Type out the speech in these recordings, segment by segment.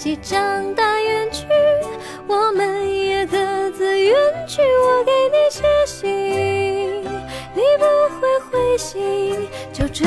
自己长大远去，我们也各自远去。我给你写信，你不会回信，就这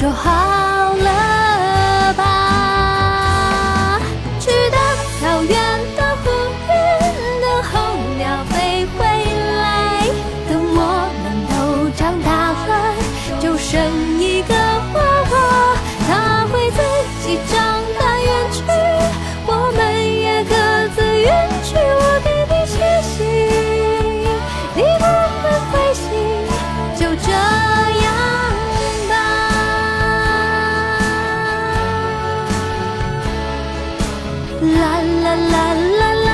说好啦啦啦啦啦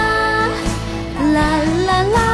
啦啦啦